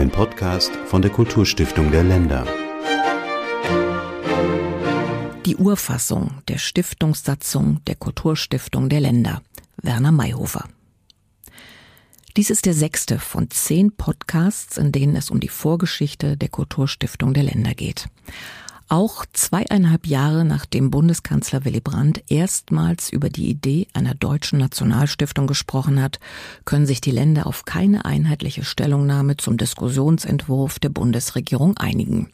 Ein Podcast von der Kulturstiftung der Länder. Die Urfassung der Stiftungssatzung der Kulturstiftung der Länder. Werner Mayhofer. Dies ist der sechste von zehn Podcasts, in denen es um die Vorgeschichte der Kulturstiftung der Länder geht. Auch zweieinhalb Jahre nachdem Bundeskanzler Willy Brandt erstmals über die Idee einer deutschen Nationalstiftung gesprochen hat, können sich die Länder auf keine einheitliche Stellungnahme zum Diskussionsentwurf der Bundesregierung einigen.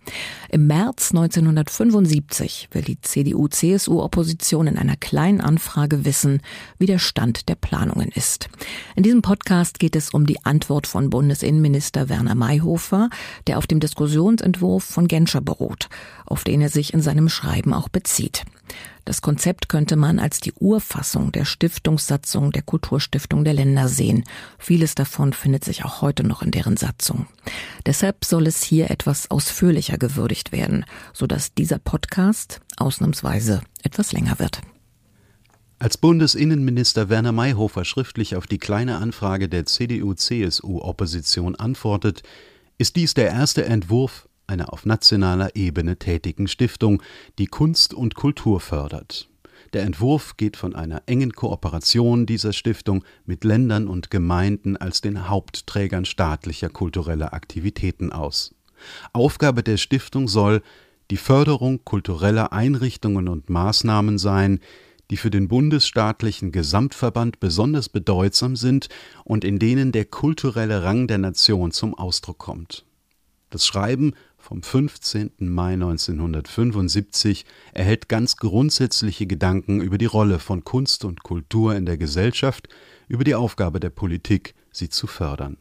Im März 1975 will die CDU-CSU-Opposition in einer kleinen Anfrage wissen, wie der Stand der Planungen ist. In diesem Podcast geht es um die Antwort von Bundesinnenminister Werner Mayhofer, der auf dem Diskussionsentwurf von Genscher beruht auf den er sich in seinem Schreiben auch bezieht. Das Konzept könnte man als die Urfassung der Stiftungssatzung der Kulturstiftung der Länder sehen. Vieles davon findet sich auch heute noch in deren Satzung. Deshalb soll es hier etwas ausführlicher gewürdigt werden, sodass dieser Podcast ausnahmsweise etwas länger wird. Als Bundesinnenminister Werner Mayhofer schriftlich auf die kleine Anfrage der CDU-CSU-Opposition antwortet, ist dies der erste Entwurf einer auf nationaler Ebene tätigen Stiftung, die Kunst und Kultur fördert. Der Entwurf geht von einer engen Kooperation dieser Stiftung mit Ländern und Gemeinden als den Hauptträgern staatlicher kultureller Aktivitäten aus. Aufgabe der Stiftung soll die Förderung kultureller Einrichtungen und Maßnahmen sein, die für den bundesstaatlichen Gesamtverband besonders bedeutsam sind und in denen der kulturelle Rang der Nation zum Ausdruck kommt. Das Schreiben vom 15. Mai 1975 erhält ganz grundsätzliche Gedanken über die Rolle von Kunst und Kultur in der Gesellschaft, über die Aufgabe der Politik, sie zu fördern.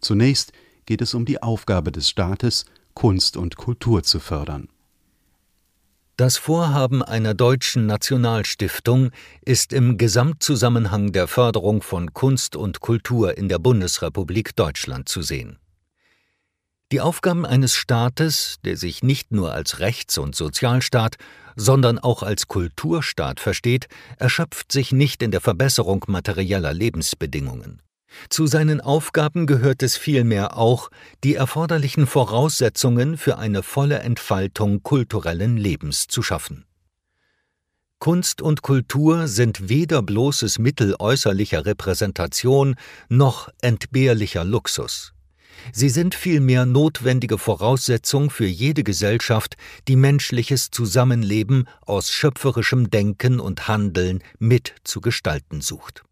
Zunächst geht es um die Aufgabe des Staates, Kunst und Kultur zu fördern. Das Vorhaben einer deutschen Nationalstiftung ist im Gesamtzusammenhang der Förderung von Kunst und Kultur in der Bundesrepublik Deutschland zu sehen. Die Aufgaben eines Staates, der sich nicht nur als Rechts- und Sozialstaat, sondern auch als Kulturstaat versteht, erschöpft sich nicht in der Verbesserung materieller Lebensbedingungen. Zu seinen Aufgaben gehört es vielmehr auch, die erforderlichen Voraussetzungen für eine volle Entfaltung kulturellen Lebens zu schaffen. Kunst und Kultur sind weder bloßes Mittel äußerlicher Repräsentation noch entbehrlicher Luxus. Sie sind vielmehr notwendige Voraussetzung für jede Gesellschaft, die menschliches Zusammenleben aus schöpferischem Denken und Handeln mit zu gestalten sucht.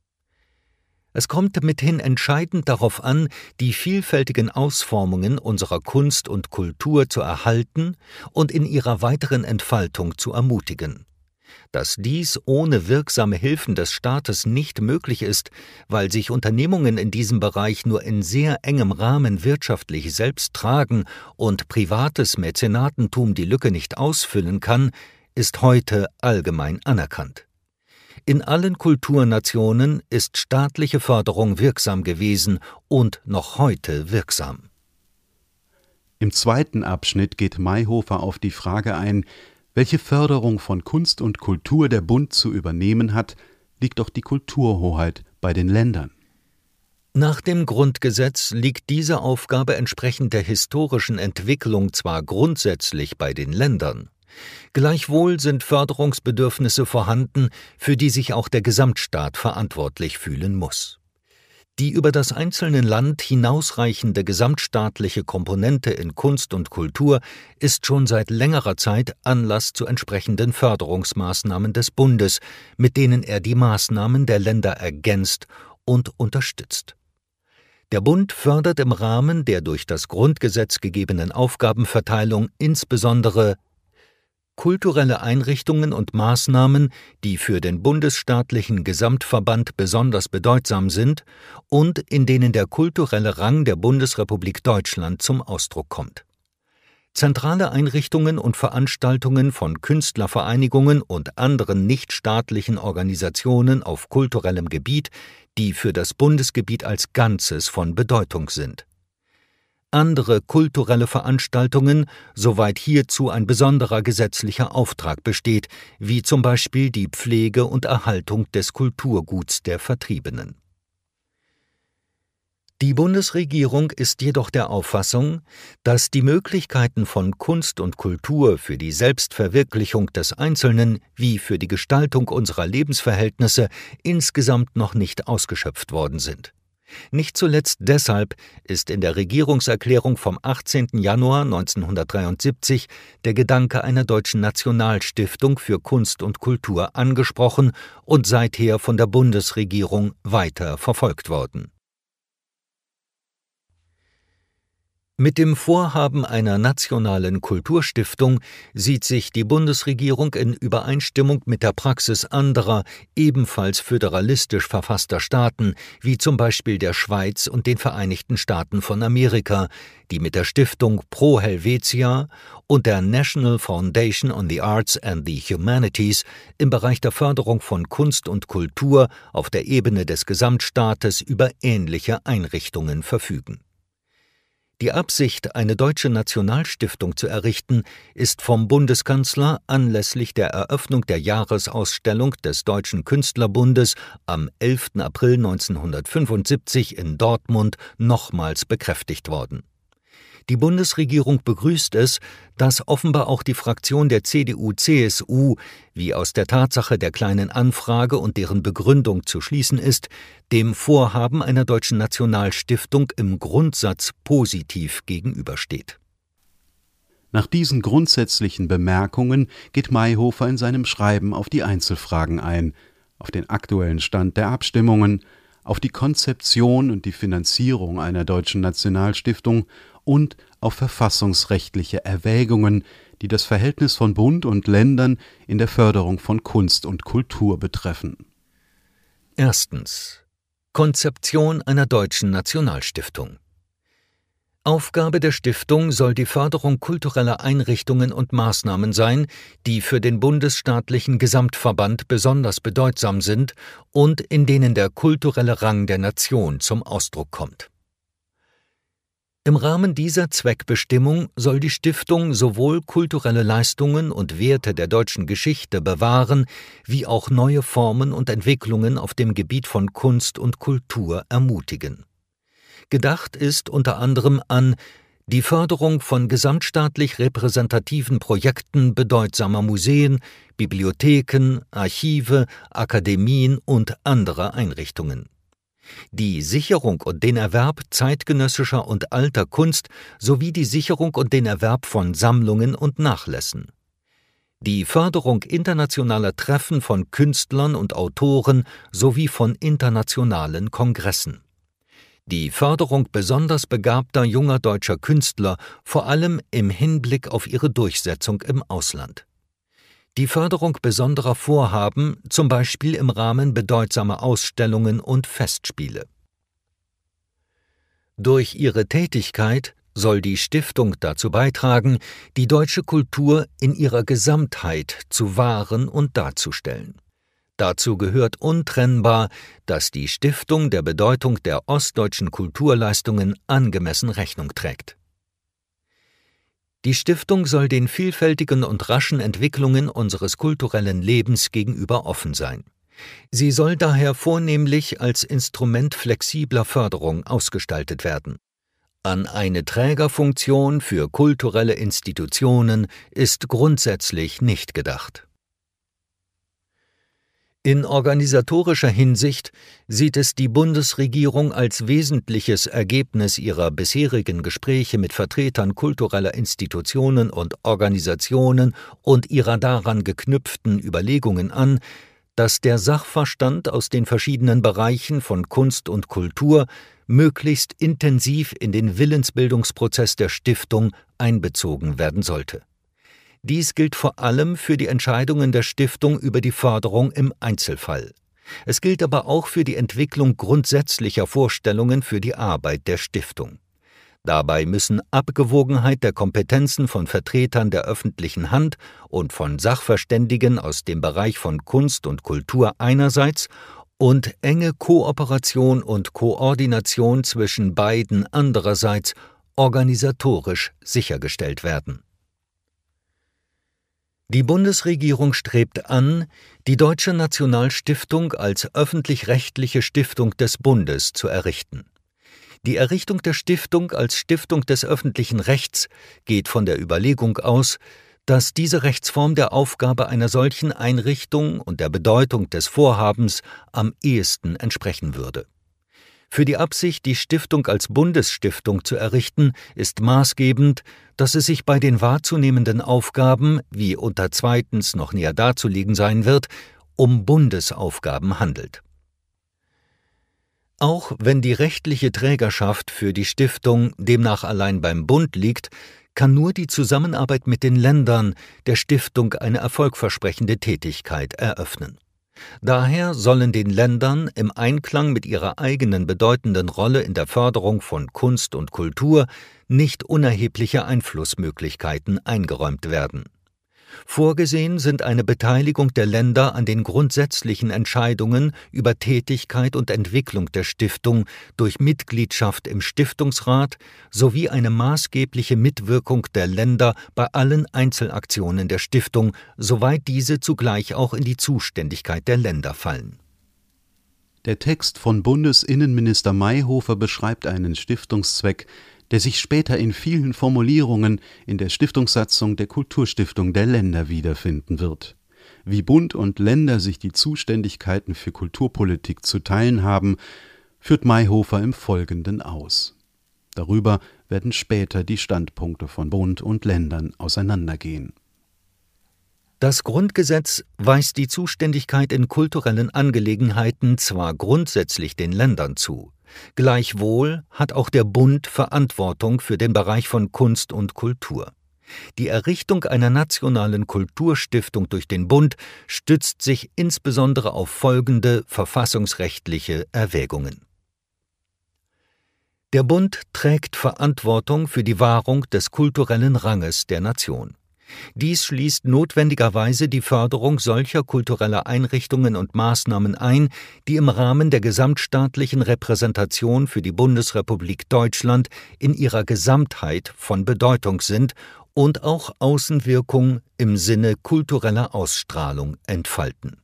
Es kommt mithin entscheidend darauf an, die vielfältigen Ausformungen unserer Kunst und Kultur zu erhalten und in ihrer weiteren Entfaltung zu ermutigen. Dass dies ohne wirksame Hilfen des Staates nicht möglich ist, weil sich Unternehmungen in diesem Bereich nur in sehr engem Rahmen wirtschaftlich selbst tragen und privates Mäzenatentum die Lücke nicht ausfüllen kann, ist heute allgemein anerkannt. In allen Kulturnationen ist staatliche Förderung wirksam gewesen und noch heute wirksam. Im zweiten Abschnitt geht Mayhofer auf die Frage ein, welche Förderung von Kunst und Kultur der Bund zu übernehmen hat, liegt doch die Kulturhoheit bei den Ländern. Nach dem Grundgesetz liegt diese Aufgabe entsprechend der historischen Entwicklung zwar grundsätzlich bei den Ländern, gleichwohl sind Förderungsbedürfnisse vorhanden, für die sich auch der Gesamtstaat verantwortlich fühlen muss. Die über das einzelne Land hinausreichende gesamtstaatliche Komponente in Kunst und Kultur ist schon seit längerer Zeit Anlass zu entsprechenden Förderungsmaßnahmen des Bundes, mit denen er die Maßnahmen der Länder ergänzt und unterstützt. Der Bund fördert im Rahmen der durch das Grundgesetz gegebenen Aufgabenverteilung insbesondere kulturelle Einrichtungen und Maßnahmen, die für den bundesstaatlichen Gesamtverband besonders bedeutsam sind und in denen der kulturelle Rang der Bundesrepublik Deutschland zum Ausdruck kommt. Zentrale Einrichtungen und Veranstaltungen von Künstlervereinigungen und anderen nichtstaatlichen Organisationen auf kulturellem Gebiet, die für das Bundesgebiet als Ganzes von Bedeutung sind andere kulturelle Veranstaltungen, soweit hierzu ein besonderer gesetzlicher Auftrag besteht, wie zum Beispiel die Pflege und Erhaltung des Kulturguts der Vertriebenen. Die Bundesregierung ist jedoch der Auffassung, dass die Möglichkeiten von Kunst und Kultur für die Selbstverwirklichung des Einzelnen wie für die Gestaltung unserer Lebensverhältnisse insgesamt noch nicht ausgeschöpft worden sind. Nicht zuletzt deshalb ist in der Regierungserklärung vom 18. Januar 1973 der Gedanke einer deutschen Nationalstiftung für Kunst und Kultur angesprochen und seither von der Bundesregierung weiter verfolgt worden Mit dem Vorhaben einer nationalen Kulturstiftung sieht sich die Bundesregierung in Übereinstimmung mit der Praxis anderer, ebenfalls föderalistisch verfasster Staaten, wie zum Beispiel der Schweiz und den Vereinigten Staaten von Amerika, die mit der Stiftung Pro Helvetia und der National Foundation on the Arts and the Humanities im Bereich der Förderung von Kunst und Kultur auf der Ebene des Gesamtstaates über ähnliche Einrichtungen verfügen die Absicht, eine deutsche Nationalstiftung zu errichten, ist vom Bundeskanzler anlässlich der Eröffnung der Jahresausstellung des Deutschen Künstlerbundes am 11. April 1975 in Dortmund nochmals bekräftigt worden die Bundesregierung begrüßt es, dass offenbar auch die Fraktion der CDU-CSU, wie aus der Tatsache der kleinen Anfrage und deren Begründung zu schließen ist, dem Vorhaben einer deutschen Nationalstiftung im Grundsatz positiv gegenübersteht. Nach diesen grundsätzlichen Bemerkungen geht Mayhofer in seinem Schreiben auf die Einzelfragen ein, auf den aktuellen Stand der Abstimmungen, auf die Konzeption und die Finanzierung einer deutschen Nationalstiftung und auf verfassungsrechtliche Erwägungen, die das Verhältnis von Bund und Ländern in der Förderung von Kunst und Kultur betreffen. Erstens. Konzeption einer deutschen Nationalstiftung. Aufgabe der Stiftung soll die Förderung kultureller Einrichtungen und Maßnahmen sein, die für den bundesstaatlichen Gesamtverband besonders bedeutsam sind und in denen der kulturelle Rang der Nation zum Ausdruck kommt im Rahmen dieser Zweckbestimmung soll die Stiftung sowohl kulturelle Leistungen und Werte der deutschen Geschichte bewahren, wie auch neue Formen und Entwicklungen auf dem Gebiet von Kunst und Kultur ermutigen. Gedacht ist unter anderem an die Förderung von gesamtstaatlich repräsentativen Projekten bedeutsamer Museen, Bibliotheken, Archive, Akademien und anderer Einrichtungen die Sicherung und den Erwerb zeitgenössischer und alter Kunst sowie die Sicherung und den Erwerb von Sammlungen und Nachlässen. Die Förderung internationaler Treffen von Künstlern und Autoren sowie von internationalen Kongressen. Die Förderung besonders begabter junger deutscher Künstler, vor allem im Hinblick auf ihre Durchsetzung im Ausland die Förderung besonderer Vorhaben, zum Beispiel im Rahmen bedeutsamer Ausstellungen und Festspiele. Durch ihre Tätigkeit soll die Stiftung dazu beitragen, die deutsche Kultur in ihrer Gesamtheit zu wahren und darzustellen. Dazu gehört untrennbar, dass die Stiftung der Bedeutung der ostdeutschen Kulturleistungen angemessen Rechnung trägt die Stiftung soll den vielfältigen und raschen Entwicklungen unseres kulturellen Lebens gegenüber offen sein. Sie soll daher vornehmlich als Instrument flexibler Förderung ausgestaltet werden. An eine Trägerfunktion für kulturelle Institutionen ist grundsätzlich nicht gedacht in organisatorischer Hinsicht sieht es die Bundesregierung als wesentliches Ergebnis ihrer bisherigen Gespräche mit Vertretern kultureller Institutionen und Organisationen und ihrer daran geknüpften Überlegungen an, dass der Sachverstand aus den verschiedenen Bereichen von Kunst und Kultur möglichst intensiv in den Willensbildungsprozess der Stiftung einbezogen werden sollte dies gilt vor allem für die Entscheidungen der Stiftung über die Förderung im Einzelfall. Es gilt aber auch für die Entwicklung grundsätzlicher Vorstellungen für die Arbeit der Stiftung. Dabei müssen Abgewogenheit der Kompetenzen von Vertretern der öffentlichen Hand und von Sachverständigen aus dem Bereich von Kunst und Kultur einerseits und enge Kooperation und Koordination zwischen beiden andererseits organisatorisch sichergestellt werden die Bundesregierung strebt an, die Deutsche Nationalstiftung als öffentlich-rechtliche Stiftung des Bundes zu errichten. Die Errichtung der Stiftung als Stiftung des öffentlichen Rechts geht von der Überlegung aus, dass diese Rechtsform der Aufgabe einer solchen Einrichtung und der Bedeutung des Vorhabens am ehesten entsprechen würde. Für die Absicht, die Stiftung als Bundesstiftung zu errichten, ist maßgebend, dass es sich bei den wahrzunehmenden Aufgaben, wie unter zweitens noch näher darzulegen sein wird, um Bundesaufgaben handelt. Auch wenn die rechtliche Trägerschaft für die Stiftung demnach allein beim Bund liegt, kann nur die Zusammenarbeit mit den Ländern der Stiftung eine erfolgversprechende Tätigkeit eröffnen. Daher sollen den Ländern im Einklang mit ihrer eigenen bedeutenden Rolle in der Förderung von Kunst und Kultur nicht unerhebliche Einflussmöglichkeiten eingeräumt werden Vorgesehen sind eine Beteiligung der Länder an den grundsätzlichen Entscheidungen über Tätigkeit und Entwicklung der Stiftung durch Mitgliedschaft im Stiftungsrat sowie eine maßgebliche Mitwirkung der Länder bei allen Einzelaktionen der Stiftung, soweit diese zugleich auch in die Zuständigkeit der Länder fallen. Der Text von Bundesinnenminister Mayhofer beschreibt einen Stiftungszweck, der sich später in vielen Formulierungen in der Stiftungssatzung der Kulturstiftung der Länder wiederfinden wird. Wie Bund und Länder sich die Zuständigkeiten für Kulturpolitik zu teilen haben, führt Mayhofer im Folgenden aus. Darüber werden später die Standpunkte von Bund und Ländern auseinandergehen. Das Grundgesetz weist die Zuständigkeit in kulturellen Angelegenheiten zwar grundsätzlich den Ländern zu, Gleichwohl hat auch der Bund Verantwortung für den Bereich von Kunst und Kultur. Die Errichtung einer nationalen Kulturstiftung durch den Bund stützt sich insbesondere auf folgende verfassungsrechtliche Erwägungen. Der Bund trägt Verantwortung für die Wahrung des kulturellen Ranges der Nation. Dies schließt notwendigerweise die Förderung solcher kultureller Einrichtungen und Maßnahmen ein, die im Rahmen der gesamtstaatlichen Repräsentation für die Bundesrepublik Deutschland in ihrer Gesamtheit von Bedeutung sind und auch Außenwirkung im Sinne kultureller Ausstrahlung entfalten.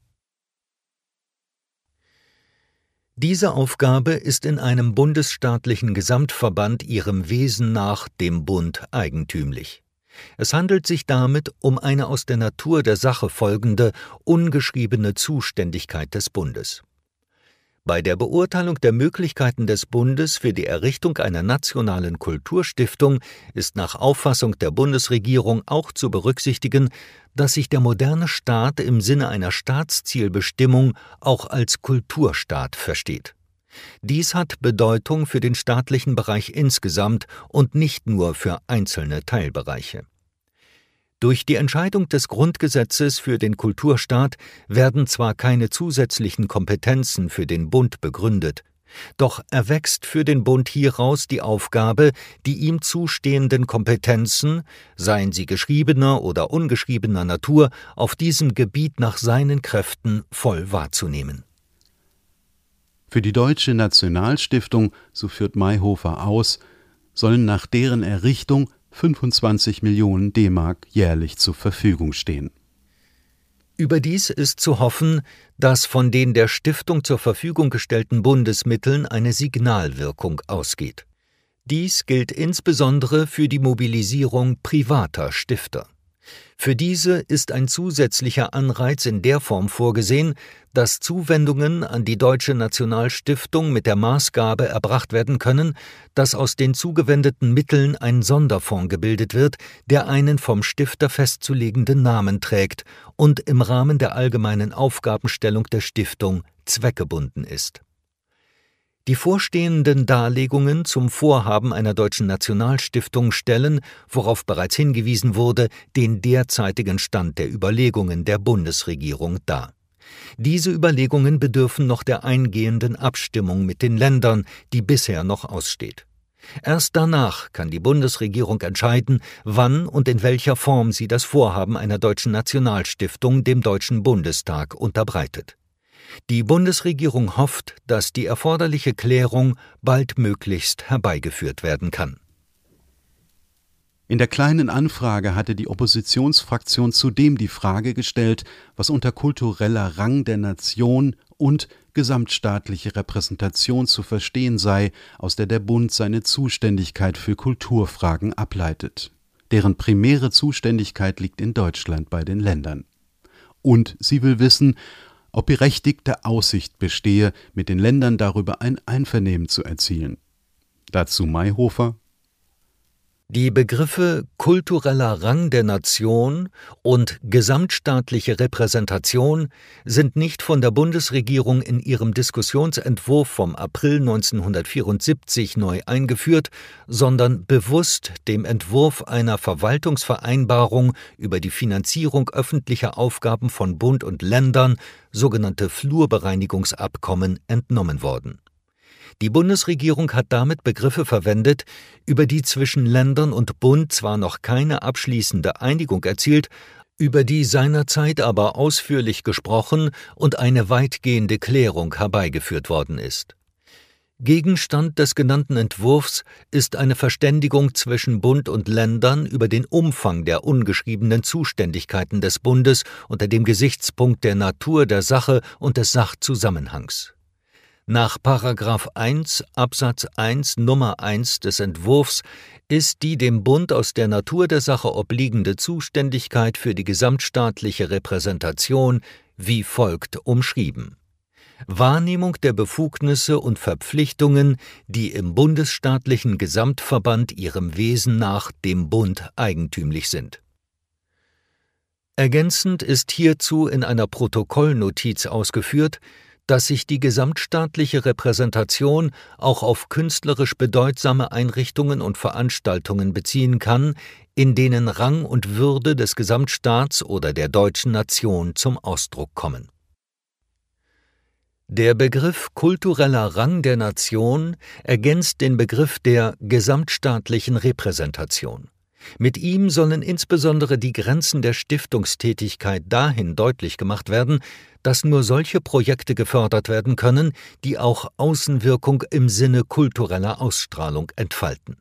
Diese Aufgabe ist in einem bundesstaatlichen Gesamtverband ihrem Wesen nach dem Bund eigentümlich. Es handelt sich damit um eine aus der Natur der Sache folgende, ungeschriebene Zuständigkeit des Bundes. Bei der Beurteilung der Möglichkeiten des Bundes für die Errichtung einer nationalen Kulturstiftung ist nach Auffassung der Bundesregierung auch zu berücksichtigen, dass sich der moderne Staat im Sinne einer Staatszielbestimmung auch als Kulturstaat versteht dies hat Bedeutung für den staatlichen Bereich insgesamt und nicht nur für einzelne Teilbereiche. Durch die Entscheidung des Grundgesetzes für den Kulturstaat werden zwar keine zusätzlichen Kompetenzen für den Bund begründet, doch erwächst für den Bund hieraus die Aufgabe, die ihm zustehenden Kompetenzen, seien sie geschriebener oder ungeschriebener Natur, auf diesem Gebiet nach seinen Kräften voll wahrzunehmen für die Deutsche Nationalstiftung, so führt Mayhofer aus, sollen nach deren Errichtung 25 Millionen D-Mark jährlich zur Verfügung stehen. Überdies ist zu hoffen, dass von den der Stiftung zur Verfügung gestellten Bundesmitteln eine Signalwirkung ausgeht. Dies gilt insbesondere für die Mobilisierung privater Stifter. Für diese ist ein zusätzlicher Anreiz in der Form vorgesehen, dass Zuwendungen an die Deutsche Nationalstiftung mit der Maßgabe erbracht werden können, dass aus den zugewendeten Mitteln ein Sonderfonds gebildet wird, der einen vom Stifter festzulegenden Namen trägt und im Rahmen der allgemeinen Aufgabenstellung der Stiftung zweckgebunden ist die vorstehenden Darlegungen zum Vorhaben einer deutschen Nationalstiftung stellen, worauf bereits hingewiesen wurde, den derzeitigen Stand der Überlegungen der Bundesregierung dar. Diese Überlegungen bedürfen noch der eingehenden Abstimmung mit den Ländern, die bisher noch aussteht. Erst danach kann die Bundesregierung entscheiden, wann und in welcher Form sie das Vorhaben einer deutschen Nationalstiftung dem Deutschen Bundestag unterbreitet. Die Bundesregierung hofft, dass die erforderliche Klärung baldmöglichst herbeigeführt werden kann In der kleinen Anfrage hatte die Oppositionsfraktion zudem die Frage gestellt, was unter kultureller Rang der Nation und gesamtstaatliche Repräsentation zu verstehen sei, aus der der Bund seine Zuständigkeit für Kulturfragen ableitet. Deren primäre Zuständigkeit liegt in Deutschland bei den Ländern. Und sie will wissen, ob berechtigte Aussicht bestehe, mit den Ländern darüber ein Einvernehmen zu erzielen. Dazu Mayhofer die Begriffe kultureller Rang der Nation und gesamtstaatliche Repräsentation sind nicht von der Bundesregierung in ihrem Diskussionsentwurf vom April 1974 neu eingeführt, sondern bewusst dem Entwurf einer Verwaltungsvereinbarung über die Finanzierung öffentlicher Aufgaben von Bund und Ländern, sogenannte Flurbereinigungsabkommen, entnommen worden die Bundesregierung hat damit Begriffe verwendet, über die zwischen Ländern und Bund zwar noch keine abschließende Einigung erzielt, über die seinerzeit aber ausführlich gesprochen und eine weitgehende Klärung herbeigeführt worden ist. Gegenstand des genannten Entwurfs ist eine Verständigung zwischen Bund und Ländern über den Umfang der ungeschriebenen Zuständigkeiten des Bundes unter dem Gesichtspunkt der Natur der Sache und des Sachzusammenhangs. Nach § 1 Absatz 1 Nummer 1 des Entwurfs ist die dem Bund aus der Natur der Sache obliegende Zuständigkeit für die gesamtstaatliche Repräsentation wie folgt umschrieben Wahrnehmung der Befugnisse und Verpflichtungen, die im bundesstaatlichen Gesamtverband ihrem Wesen nach dem Bund eigentümlich sind. Ergänzend ist hierzu in einer Protokollnotiz ausgeführt, dass sich die gesamtstaatliche Repräsentation auch auf künstlerisch bedeutsame Einrichtungen und Veranstaltungen beziehen kann, in denen Rang und Würde des Gesamtstaats oder der deutschen Nation zum Ausdruck kommen. Der Begriff kultureller Rang der Nation ergänzt den Begriff der gesamtstaatlichen Repräsentation. Mit ihm sollen insbesondere die Grenzen der Stiftungstätigkeit dahin deutlich gemacht werden, dass nur solche Projekte gefördert werden können, die auch Außenwirkung im Sinne kultureller Ausstrahlung entfalten.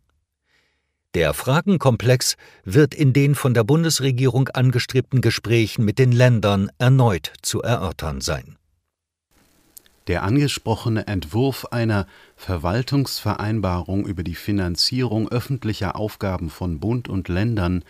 Der Fragenkomplex wird in den von der Bundesregierung angestrebten Gesprächen mit den Ländern erneut zu erörtern sein. Der angesprochene Entwurf einer Verwaltungsvereinbarung über die Finanzierung öffentlicher Aufgaben von Bund und Ländern,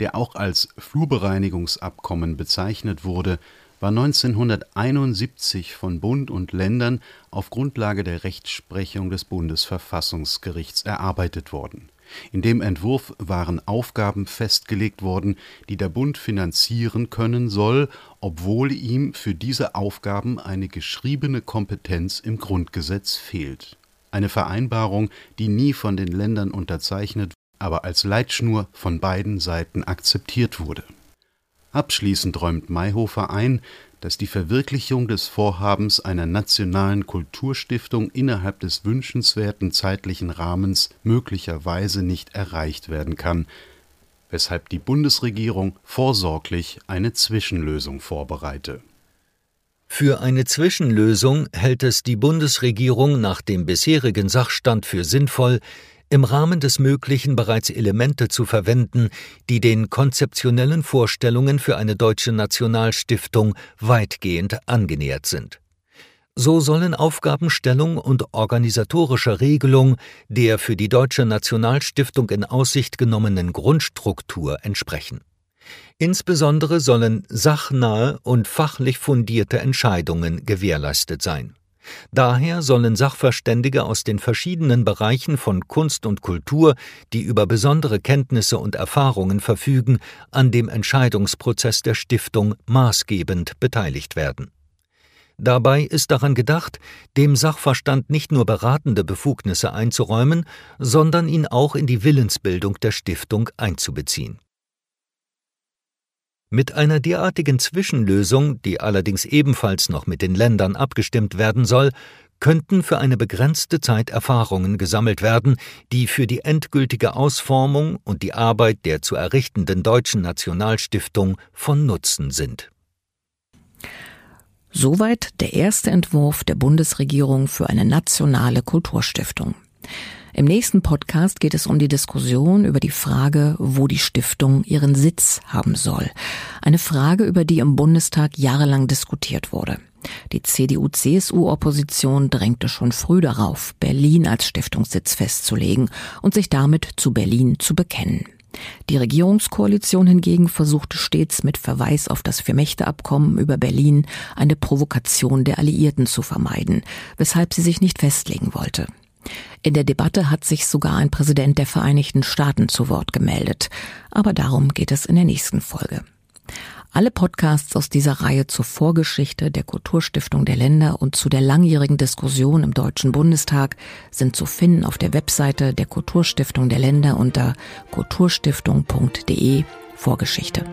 der auch als Flurbereinigungsabkommen bezeichnet wurde, war 1971 von Bund und Ländern auf Grundlage der Rechtsprechung des Bundesverfassungsgerichts erarbeitet worden. In dem Entwurf waren Aufgaben festgelegt worden, die der Bund finanzieren können soll, obwohl ihm für diese Aufgaben eine geschriebene Kompetenz im Grundgesetz fehlt. Eine Vereinbarung, die nie von den Ländern unterzeichnet, aber als Leitschnur von beiden Seiten akzeptiert wurde Abschließend räumt Mayhofer ein, dass die Verwirklichung des Vorhabens einer nationalen Kulturstiftung innerhalb des wünschenswerten zeitlichen Rahmens möglicherweise nicht erreicht werden kann, weshalb die Bundesregierung vorsorglich eine Zwischenlösung vorbereite. Für eine Zwischenlösung hält es die Bundesregierung nach dem bisherigen Sachstand für sinnvoll, im Rahmen des Möglichen bereits Elemente zu verwenden, die den konzeptionellen Vorstellungen für eine deutsche Nationalstiftung weitgehend angenähert sind. So sollen Aufgabenstellung und organisatorische Regelung der für die Deutsche Nationalstiftung in Aussicht genommenen Grundstruktur entsprechen. Insbesondere sollen sachnahe und fachlich fundierte Entscheidungen gewährleistet sein Daher sollen Sachverständige aus den verschiedenen Bereichen von Kunst und Kultur, die über besondere Kenntnisse und Erfahrungen verfügen, an dem Entscheidungsprozess der Stiftung maßgebend beteiligt werden. Dabei ist daran gedacht, dem Sachverstand nicht nur beratende Befugnisse einzuräumen, sondern ihn auch in die Willensbildung der Stiftung einzubeziehen mit einer derartigen Zwischenlösung, die allerdings ebenfalls noch mit den Ländern abgestimmt werden soll, könnten für eine begrenzte Zeit Erfahrungen gesammelt werden, die für die endgültige Ausformung und die Arbeit der zu errichtenden Deutschen Nationalstiftung von Nutzen sind. Soweit der erste Entwurf der Bundesregierung für eine nationale Kulturstiftung. Im nächsten Podcast geht es um die Diskussion über die Frage, wo die Stiftung ihren Sitz haben soll. Eine Frage, über die im Bundestag jahrelang diskutiert wurde. Die CDU-CSU-Opposition drängte schon früh darauf, Berlin als Stiftungssitz festzulegen und sich damit zu Berlin zu bekennen. Die Regierungskoalition hingegen versuchte stets mit Verweis auf das Vier-Mächte-Abkommen über Berlin eine Provokation der Alliierten zu vermeiden, weshalb sie sich nicht festlegen wollte. In der Debatte hat sich sogar ein Präsident der Vereinigten Staaten zu Wort gemeldet, aber darum geht es in der nächsten Folge. Alle Podcasts aus dieser Reihe zur Vorgeschichte der Kulturstiftung der Länder und zu der langjährigen Diskussion im Deutschen Bundestag sind zu finden auf der Webseite der Kulturstiftung der Länder unter kulturstiftung.de Vorgeschichte.